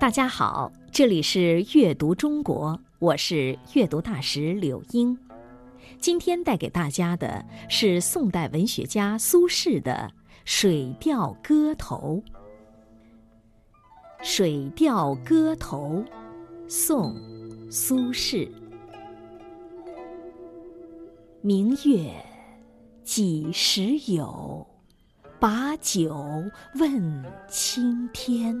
大家好，这里是阅读中国，我是阅读大使柳英。今天带给大家的是宋代文学家苏轼的《水调歌头》。《水调歌头》，宋·苏轼。明月几时有？把酒问青天。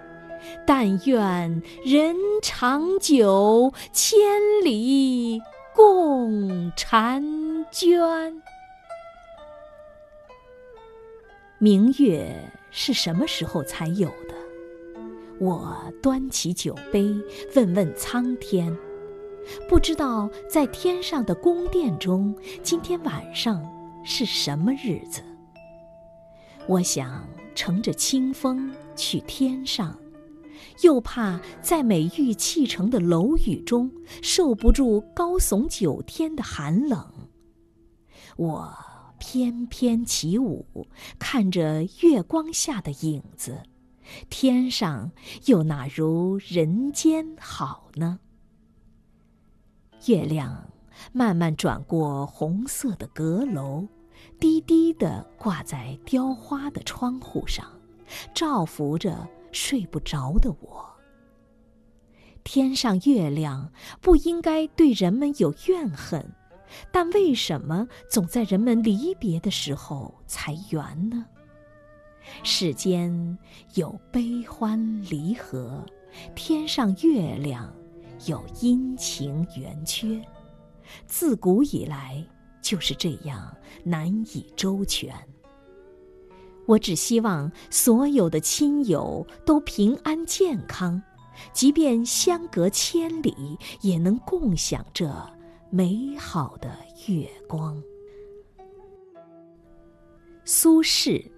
但愿人长久，千里共婵娟。明月是什么时候才有的？我端起酒杯，问问苍天，不知道在天上的宫殿中，今天晚上是什么日子？我想乘着清风去天上。又怕在美玉砌成的楼宇中受不住高耸九天的寒冷，我翩翩起舞，看着月光下的影子，天上又哪如人间好呢？月亮慢慢转过红色的阁楼，低低地挂在雕花的窗户上，照拂着。睡不着的我，天上月亮不应该对人们有怨恨，但为什么总在人们离别的时候才圆呢？世间有悲欢离合，天上月亮有阴晴圆缺，自古以来就是这样难以周全。我只希望所有的亲友都平安健康，即便相隔千里，也能共享这美好的月光。苏轼，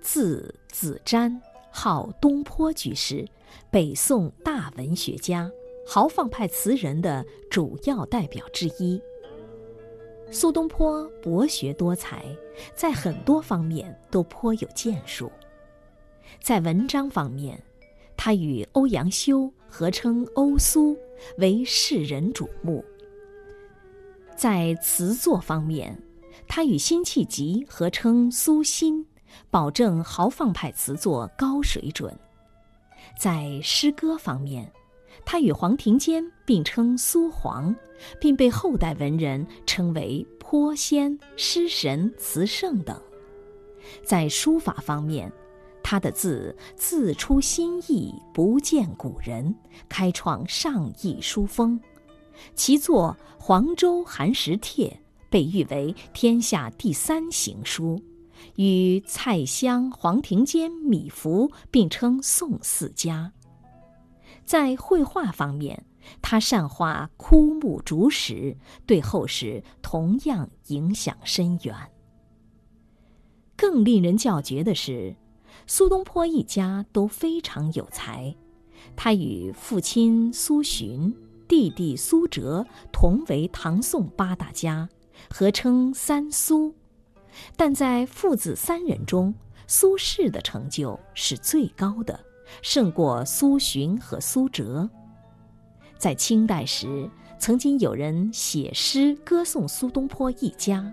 字子瞻，号东坡居士，北宋大文学家、豪放派词人的主要代表之一。苏东坡博学多才，在很多方面都颇有建树。在文章方面，他与欧阳修合称“欧苏”，为世人瞩目；在词作方面，他与辛弃疾合称“苏辛”，保证豪放派词作高水准；在诗歌方面，他与黄庭坚并称“苏黄”，并被后代文人称为“颇仙”“诗神”“词圣”等。在书法方面，他的字字出新意，不见古人，开创上意书风。其作《黄州寒食帖》被誉为天下第三行书，与蔡襄、黄庭坚、米芾并称宋四家。在绘画方面，他善画枯木竹石，对后世同样影响深远。更令人叫绝的是，苏东坡一家都非常有才。他与父亲苏洵、弟弟苏辙同为唐宋八大家，合称“三苏”。但在父子三人中，苏轼的成就是最高的。胜过苏洵和苏辙。在清代时，曾经有人写诗歌颂苏东坡一家：“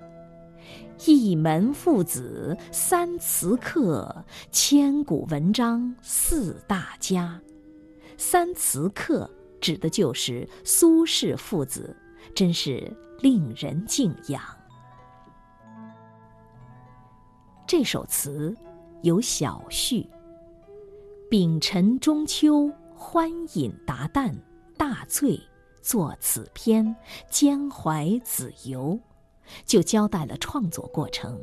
一门父子三词客，千古文章四大家。”三词客指的就是苏轼父子，真是令人敬仰。这首词有小序：“丙辰中秋，欢饮达旦，大醉，作此篇，兼怀子由。”就交代了创作过程，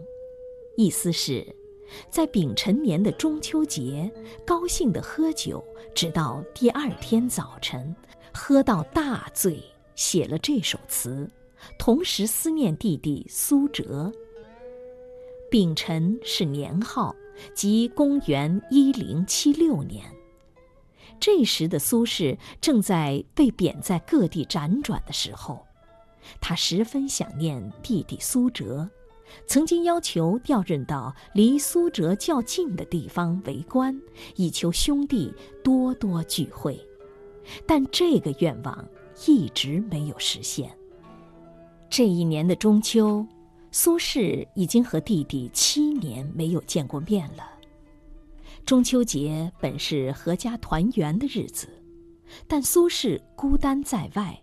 意思是。在丙辰年的中秋节，高兴地喝酒，直到第二天早晨，喝到大醉，写了这首词，同时思念弟弟苏辙。丙辰是年号，即公元一零七六年。这时的苏轼正在被贬在各地辗转的时候，他十分想念弟弟苏辙。曾经要求调任到离苏辙较近的地方为官，以求兄弟多多聚会，但这个愿望一直没有实现。这一年的中秋，苏轼已经和弟弟七年没有见过面了。中秋节本是阖家团圆的日子，但苏轼孤单在外。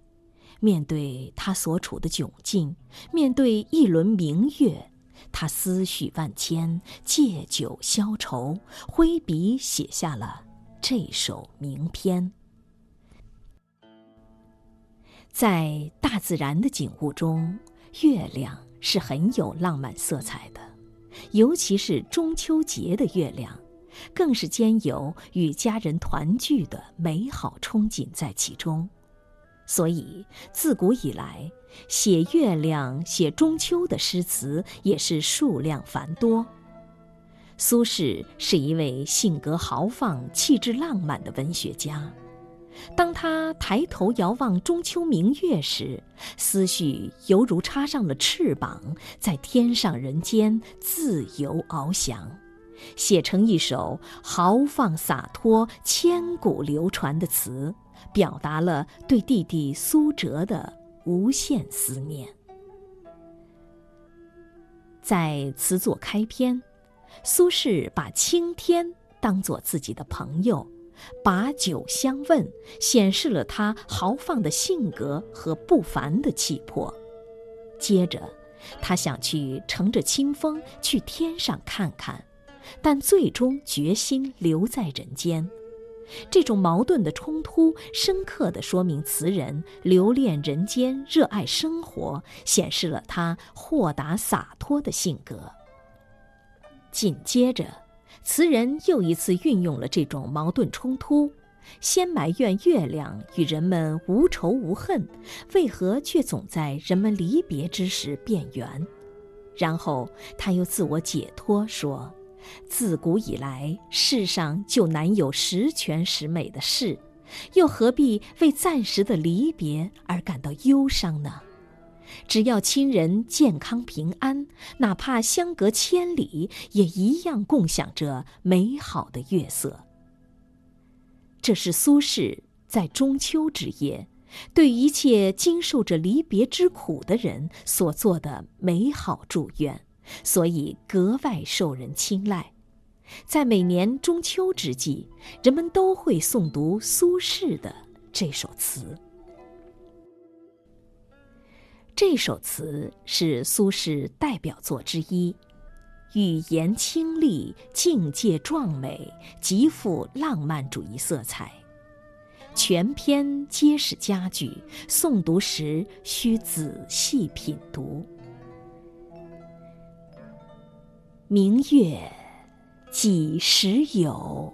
面对他所处的窘境，面对一轮明月，他思绪万千，借酒消愁，挥笔写下了这首名篇。在大自然的景物中，月亮是很有浪漫色彩的，尤其是中秋节的月亮，更是兼有与家人团聚的美好憧憬在其中。所以，自古以来，写月亮、写中秋的诗词也是数量繁多。苏轼是一位性格豪放、气质浪漫的文学家。当他抬头遥望中秋明月时，思绪犹如插上了翅膀，在天上人间自由翱翔，写成一首豪放洒脱、千古流传的词。表达了对弟弟苏辙的无限思念。在词作开篇，苏轼把青天当作自己的朋友，把酒相问，显示了他豪放的性格和不凡的气魄。接着，他想去乘着清风去天上看看，但最终决心留在人间。这种矛盾的冲突，深刻地说明词人留恋人间、热爱生活，显示了他豁达洒脱的性格。紧接着，词人又一次运用了这种矛盾冲突，先埋怨月亮与人们无仇无恨，为何却总在人们离别之时变圆？然后他又自我解脱说。自古以来，世上就难有十全十美的事，又何必为暂时的离别而感到忧伤呢？只要亲人健康平安，哪怕相隔千里，也一样共享着美好的月色。这是苏轼在中秋之夜，对一切经受着离别之苦的人所做的美好祝愿。所以格外受人青睐，在每年中秋之际，人们都会诵读苏轼的这首词。这首词是苏轼代表作之一，语言清丽，境界壮美，极富浪漫主义色彩。全篇皆是佳句，诵读时需仔细品读。明月几时有？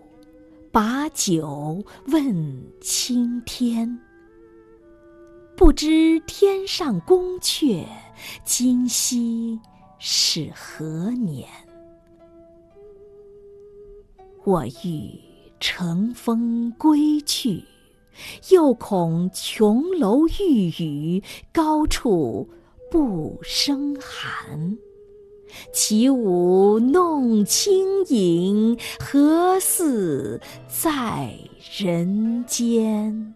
把酒问青天。不知天上宫阙，今夕是何年？我欲乘风归去，又恐琼楼玉宇，高处不胜寒。起舞弄清影，何似在人间？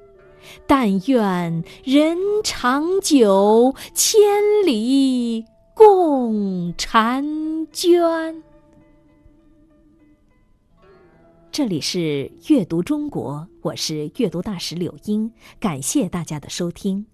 但愿人长久，千里共婵娟。这里是阅读中国，我是阅读大使柳英，感谢大家的收听。